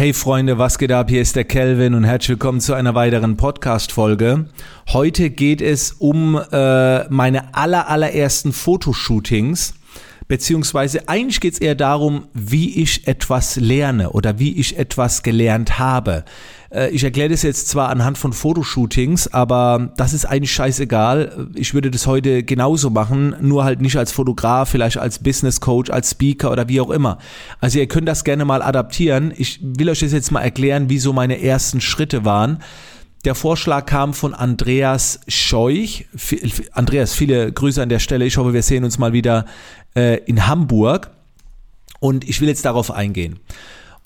Hey Freunde, was geht ab? Hier ist der Kelvin und herzlich willkommen zu einer weiteren Podcast-Folge. Heute geht es um äh, meine aller, allerersten Fotoshootings beziehungsweise eigentlich geht es eher darum, wie ich etwas lerne oder wie ich etwas gelernt habe. Äh, ich erkläre das jetzt zwar anhand von Fotoshootings, aber das ist eigentlich scheißegal. Ich würde das heute genauso machen, nur halt nicht als Fotograf, vielleicht als Business Coach, als Speaker oder wie auch immer. Also ihr könnt das gerne mal adaptieren. Ich will euch das jetzt mal erklären, wie so meine ersten Schritte waren. Der Vorschlag kam von Andreas Scheuch. Andreas, viele Grüße an der Stelle. Ich hoffe, wir sehen uns mal wieder äh, in Hamburg. Und ich will jetzt darauf eingehen.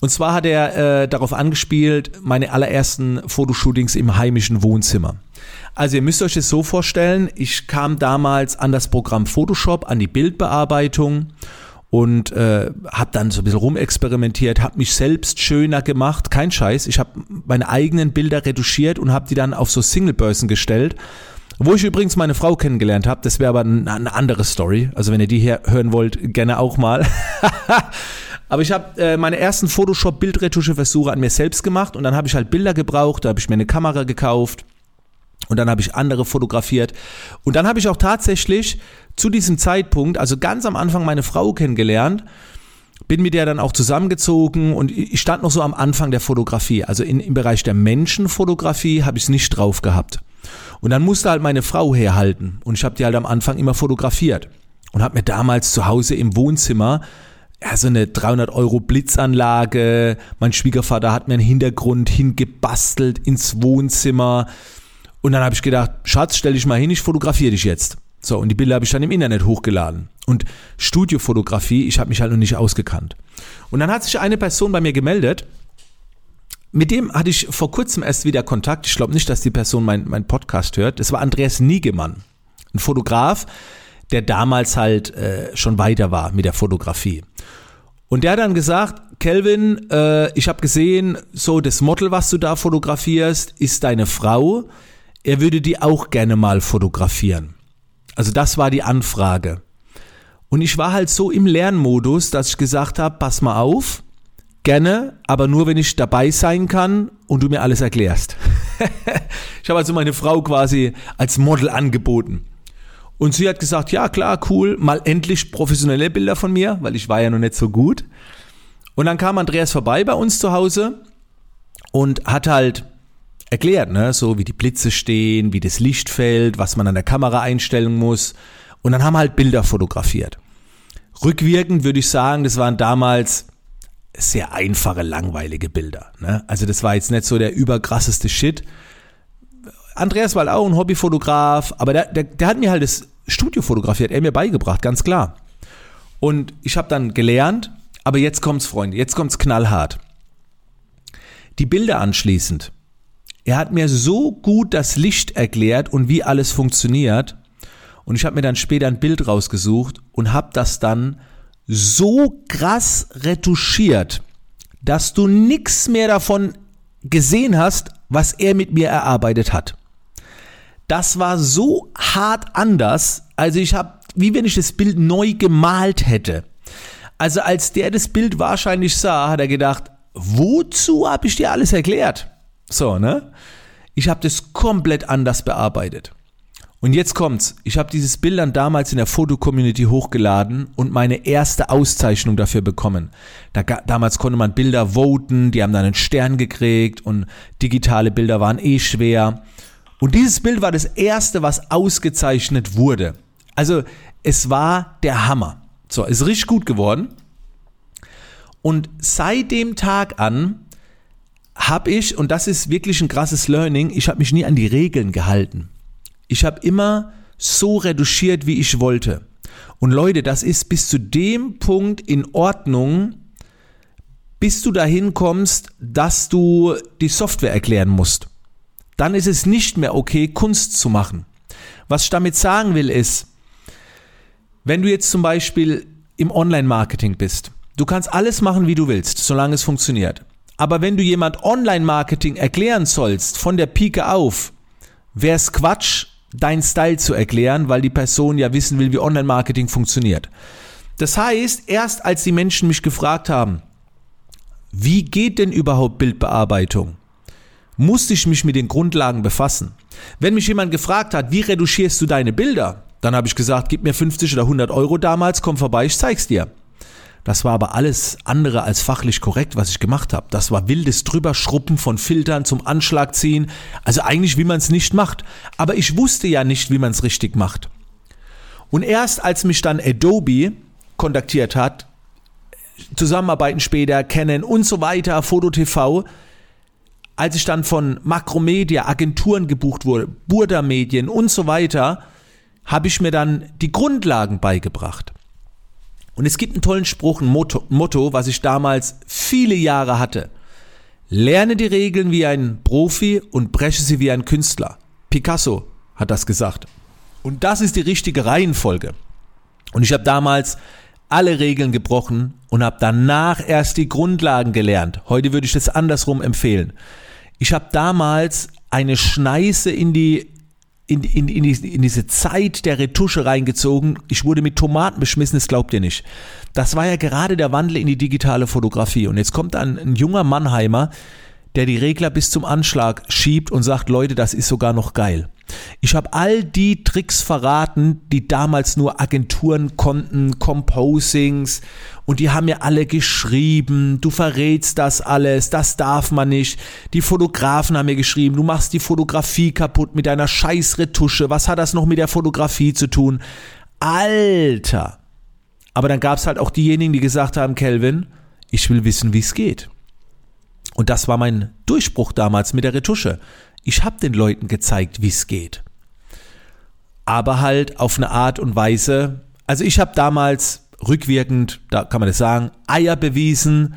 Und zwar hat er äh, darauf angespielt, meine allerersten Fotoshootings im heimischen Wohnzimmer. Also ihr müsst euch das so vorstellen, ich kam damals an das Programm Photoshop, an die Bildbearbeitung und äh, habe dann so ein bisschen rumexperimentiert, habe mich selbst schöner gemacht, kein Scheiß. Ich habe meine eigenen Bilder retuschiert und habe die dann auf so Singlebörsen gestellt. Wo ich übrigens meine Frau kennengelernt habe, das wäre aber eine andere Story. Also wenn ihr die hier hören wollt, gerne auch mal. aber ich habe äh, meine ersten Photoshop-Bildretusche-Versuche an mir selbst gemacht und dann habe ich halt Bilder gebraucht, da habe ich mir eine Kamera gekauft und dann habe ich andere fotografiert. Und dann habe ich auch tatsächlich zu diesem Zeitpunkt, also ganz am Anfang, meine Frau kennengelernt. Bin mit der dann auch zusammengezogen und ich stand noch so am Anfang der Fotografie. Also in, im Bereich der Menschenfotografie habe ich es nicht drauf gehabt. Und dann musste halt meine Frau herhalten. Und ich habe die halt am Anfang immer fotografiert. Und habe mir damals zu Hause im Wohnzimmer ja, so eine 300 Euro Blitzanlage. Mein Schwiegervater hat mir einen Hintergrund hingebastelt ins Wohnzimmer. Und dann habe ich gedacht, Schatz, stell dich mal hin, ich fotografiere dich jetzt. So, und die Bilder habe ich dann im Internet hochgeladen. Und Studiofotografie, ich habe mich halt noch nicht ausgekannt. Und dann hat sich eine Person bei mir gemeldet, mit dem hatte ich vor kurzem erst wieder Kontakt. Ich glaube nicht, dass die Person mein, mein Podcast hört. Das war Andreas Niegemann, ein Fotograf, der damals halt äh, schon weiter war mit der Fotografie. Und der hat dann gesagt, Kelvin, äh, ich habe gesehen, so das Model, was du da fotografierst, ist deine Frau er würde die auch gerne mal fotografieren. Also das war die Anfrage. Und ich war halt so im Lernmodus, dass ich gesagt habe, pass mal auf, gerne, aber nur wenn ich dabei sein kann und du mir alles erklärst. ich habe also meine Frau quasi als Model angeboten. Und sie hat gesagt, ja klar, cool, mal endlich professionelle Bilder von mir, weil ich war ja noch nicht so gut. Und dann kam Andreas vorbei bei uns zu Hause und hat halt erklärt, ne? so wie die Blitze stehen, wie das Licht fällt, was man an der Kamera einstellen muss. Und dann haben wir halt Bilder fotografiert. Rückwirkend würde ich sagen, das waren damals sehr einfache, langweilige Bilder. Ne? Also das war jetzt nicht so der überkrasseste Shit. Andreas war auch ein Hobbyfotograf, aber der, der, der hat mir halt das Studio fotografiert, er mir beigebracht, ganz klar. Und ich habe dann gelernt, aber jetzt kommt's, Freunde, jetzt kommt's knallhart. Die Bilder anschließend er hat mir so gut das Licht erklärt und wie alles funktioniert. Und ich habe mir dann später ein Bild rausgesucht und habe das dann so krass retuschiert, dass du nichts mehr davon gesehen hast, was er mit mir erarbeitet hat. Das war so hart anders, also ich habe, wie wenn ich das Bild neu gemalt hätte. Also als der das Bild wahrscheinlich sah, hat er gedacht, wozu habe ich dir alles erklärt? So, ne? Ich habe das komplett anders bearbeitet. Und jetzt kommt's. Ich habe dieses Bild dann damals in der Foto-Community hochgeladen und meine erste Auszeichnung dafür bekommen. Da, damals konnte man Bilder voten, die haben dann einen Stern gekriegt und digitale Bilder waren eh schwer. Und dieses Bild war das erste, was ausgezeichnet wurde. Also es war der Hammer. So, ist richtig gut geworden. Und seit dem Tag an habe ich, und das ist wirklich ein krasses Learning, ich habe mich nie an die Regeln gehalten. Ich habe immer so reduziert, wie ich wollte. Und Leute, das ist bis zu dem Punkt in Ordnung, bis du dahin kommst, dass du die Software erklären musst. Dann ist es nicht mehr okay, Kunst zu machen. Was ich damit sagen will ist, wenn du jetzt zum Beispiel im Online-Marketing bist, du kannst alles machen, wie du willst, solange es funktioniert. Aber wenn du jemand Online-Marketing erklären sollst, von der Pike auf, wäre es Quatsch, dein Style zu erklären, weil die Person ja wissen will, wie Online-Marketing funktioniert. Das heißt, erst als die Menschen mich gefragt haben, wie geht denn überhaupt Bildbearbeitung? Musste ich mich mit den Grundlagen befassen. Wenn mich jemand gefragt hat, wie reduschierst du deine Bilder, dann habe ich gesagt, gib mir 50 oder 100 Euro damals, komm vorbei, ich zeig's dir. Das war aber alles andere als fachlich korrekt, was ich gemacht habe. Das war wildes Drüberschruppen von Filtern zum Anschlag ziehen. Also eigentlich, wie man es nicht macht. Aber ich wusste ja nicht, wie man es richtig macht. Und erst als mich dann Adobe kontaktiert hat, Zusammenarbeiten später, Canon und so weiter, Foto TV, als ich dann von Makromedia, Agenturen gebucht wurde, Burda Medien und so weiter, habe ich mir dann die Grundlagen beigebracht. Und es gibt einen tollen Spruch, ein Motto, Motto, was ich damals viele Jahre hatte. Lerne die Regeln wie ein Profi und breche sie wie ein Künstler. Picasso hat das gesagt. Und das ist die richtige Reihenfolge. Und ich habe damals alle Regeln gebrochen und habe danach erst die Grundlagen gelernt. Heute würde ich das andersrum empfehlen. Ich habe damals eine Schneise in die in, in, in, in diese Zeit der Retusche reingezogen. Ich wurde mit Tomaten beschmissen, das glaubt ihr nicht. Das war ja gerade der Wandel in die digitale Fotografie. Und jetzt kommt ein, ein junger Mannheimer, der die Regler bis zum Anschlag schiebt und sagt, Leute, das ist sogar noch geil. Ich habe all die Tricks verraten, die damals nur Agenturen konnten, Composings und die haben mir alle geschrieben, du verrätst das alles, das darf man nicht. Die Fotografen haben mir geschrieben, du machst die Fotografie kaputt mit deiner scheiß Retusche, was hat das noch mit der Fotografie zu tun? Alter! Aber dann gab es halt auch diejenigen, die gesagt haben, Kelvin, ich will wissen, wie es geht. Und das war mein Durchbruch damals mit der Retusche. Ich habe den Leuten gezeigt, wie es geht. Aber halt auf eine Art und Weise. Also ich habe damals rückwirkend, da kann man das sagen, Eier bewiesen,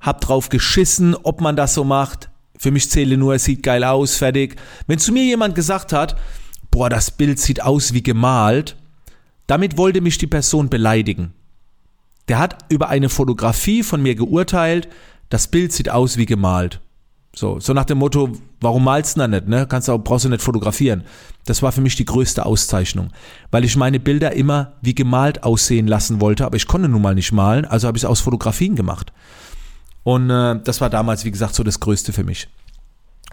hab drauf geschissen, ob man das so macht. Für mich zähle nur, es sieht geil aus, fertig. Wenn zu mir jemand gesagt hat, boah, das Bild sieht aus wie gemalt, damit wollte mich die Person beleidigen. Der hat über eine Fotografie von mir geurteilt, das Bild sieht aus wie gemalt. So, so nach dem Motto, warum malst du da nicht, ne? Kannst du, brauchst du nicht fotografieren. Das war für mich die größte Auszeichnung, weil ich meine Bilder immer wie gemalt aussehen lassen wollte, aber ich konnte nun mal nicht malen, also habe ich es aus Fotografien gemacht. Und äh, das war damals, wie gesagt, so das Größte für mich.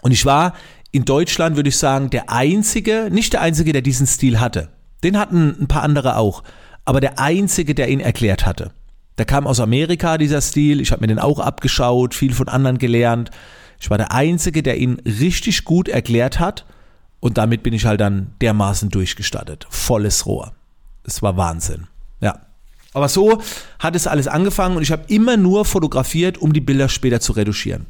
Und ich war in Deutschland, würde ich sagen, der Einzige, nicht der Einzige, der diesen Stil hatte. Den hatten ein paar andere auch, aber der Einzige, der ihn erklärt hatte. Der kam aus Amerika, dieser Stil. Ich habe mir den auch abgeschaut, viel von anderen gelernt. Ich war der Einzige, der ihn richtig gut erklärt hat und damit bin ich halt dann dermaßen durchgestattet. Volles Rohr. Es war Wahnsinn. Ja. Aber so hat es alles angefangen und ich habe immer nur fotografiert, um die Bilder später zu retuschieren.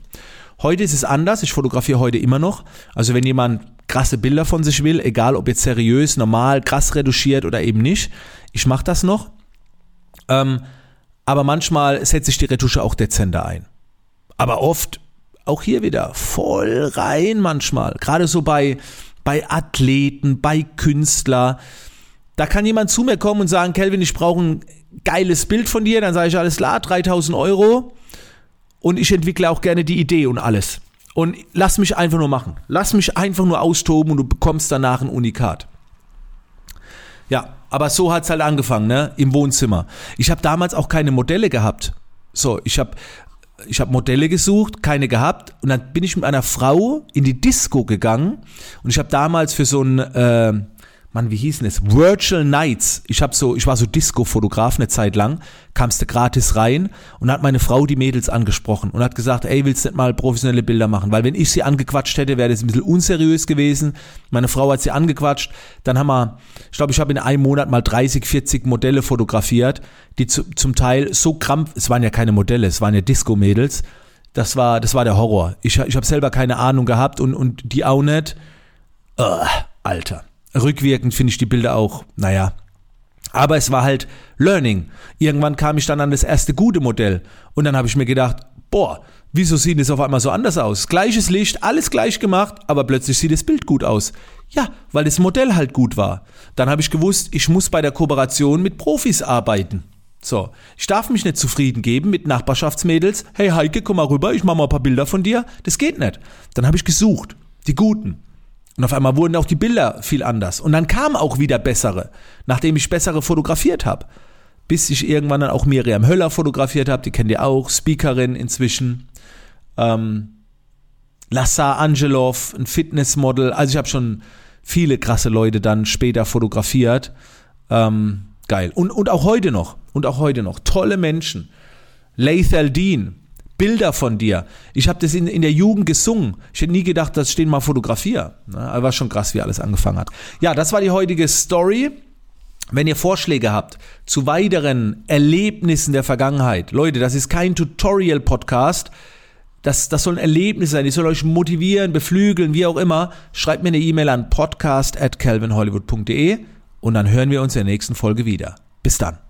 Heute ist es anders. Ich fotografiere heute immer noch. Also wenn jemand krasse Bilder von sich will, egal ob jetzt seriös, normal, krass retuschiert oder eben nicht, ich mache das noch. Ähm, aber manchmal setze ich die Retusche auch dezenter ein. Aber oft auch hier wieder voll rein manchmal. Gerade so bei, bei Athleten, bei Künstler. Da kann jemand zu mir kommen und sagen, Kelvin, ich brauche ein geiles Bild von dir. Dann sage ich, alles klar, 3000 Euro. Und ich entwickle auch gerne die Idee und alles. Und lass mich einfach nur machen. Lass mich einfach nur austoben und du bekommst danach ein Unikat. Ja, aber so hat's halt angefangen, ne? Im Wohnzimmer. Ich habe damals auch keine Modelle gehabt. So, ich habe ich habe Modelle gesucht, keine gehabt. Und dann bin ich mit einer Frau in die Disco gegangen. Und ich habe damals für so ein äh, Mann, wie hießen es? Virtual Nights. Ich habe so, ich war so Disco-Fotograf eine Zeit lang, kamst du gratis rein und hat meine Frau die Mädels angesprochen und hat gesagt, ey, willst du nicht mal professionelle Bilder machen? Weil wenn ich sie angequatscht hätte, wäre das ein bisschen unseriös gewesen. Meine Frau hat sie angequatscht. Dann haben wir, ich glaube, ich habe in einem Monat mal 30, 40 Modelle fotografiert, die zu, zum Teil so krampf, es waren ja keine Modelle, es waren ja Disco-Mädels. Das war, das war der Horror. Ich, ich habe selber keine Ahnung gehabt und, und die auch nicht. Uh, Alter. Rückwirkend finde ich die Bilder auch, naja. Aber es war halt Learning. Irgendwann kam ich dann an das erste gute Modell. Und dann habe ich mir gedacht, boah, wieso sieht es auf einmal so anders aus? Gleiches Licht, alles gleich gemacht, aber plötzlich sieht das Bild gut aus. Ja, weil das Modell halt gut war. Dann habe ich gewusst, ich muss bei der Kooperation mit Profis arbeiten. So, ich darf mich nicht zufrieden geben mit Nachbarschaftsmädels. Hey Heike, komm mal rüber, ich mache mal ein paar Bilder von dir. Das geht nicht. Dann habe ich gesucht, die guten. Und auf einmal wurden auch die Bilder viel anders. Und dann kamen auch wieder bessere, nachdem ich bessere fotografiert habe. bis ich irgendwann dann auch Miriam Höller fotografiert habe, die kennt ihr auch, Speakerin inzwischen. Ähm, Lassar Angelov, ein Fitnessmodel. Also ich habe schon viele krasse Leute dann später fotografiert. Ähm, geil. Und, und auch heute noch. Und auch heute noch. Tolle Menschen. Lathal Dean. Bilder von dir. Ich habe das in, in der Jugend gesungen. Ich hätte nie gedacht, dass ich den mal fotografiere. Aber war schon krass, wie alles angefangen hat. Ja, das war die heutige Story. Wenn ihr Vorschläge habt zu weiteren Erlebnissen der Vergangenheit, Leute, das ist kein Tutorial-Podcast. Das, das soll ein Erlebnis sein. Ich soll euch motivieren, beflügeln, wie auch immer. Schreibt mir eine E-Mail an podcast at calvinhollywood.de und dann hören wir uns in der nächsten Folge wieder. Bis dann.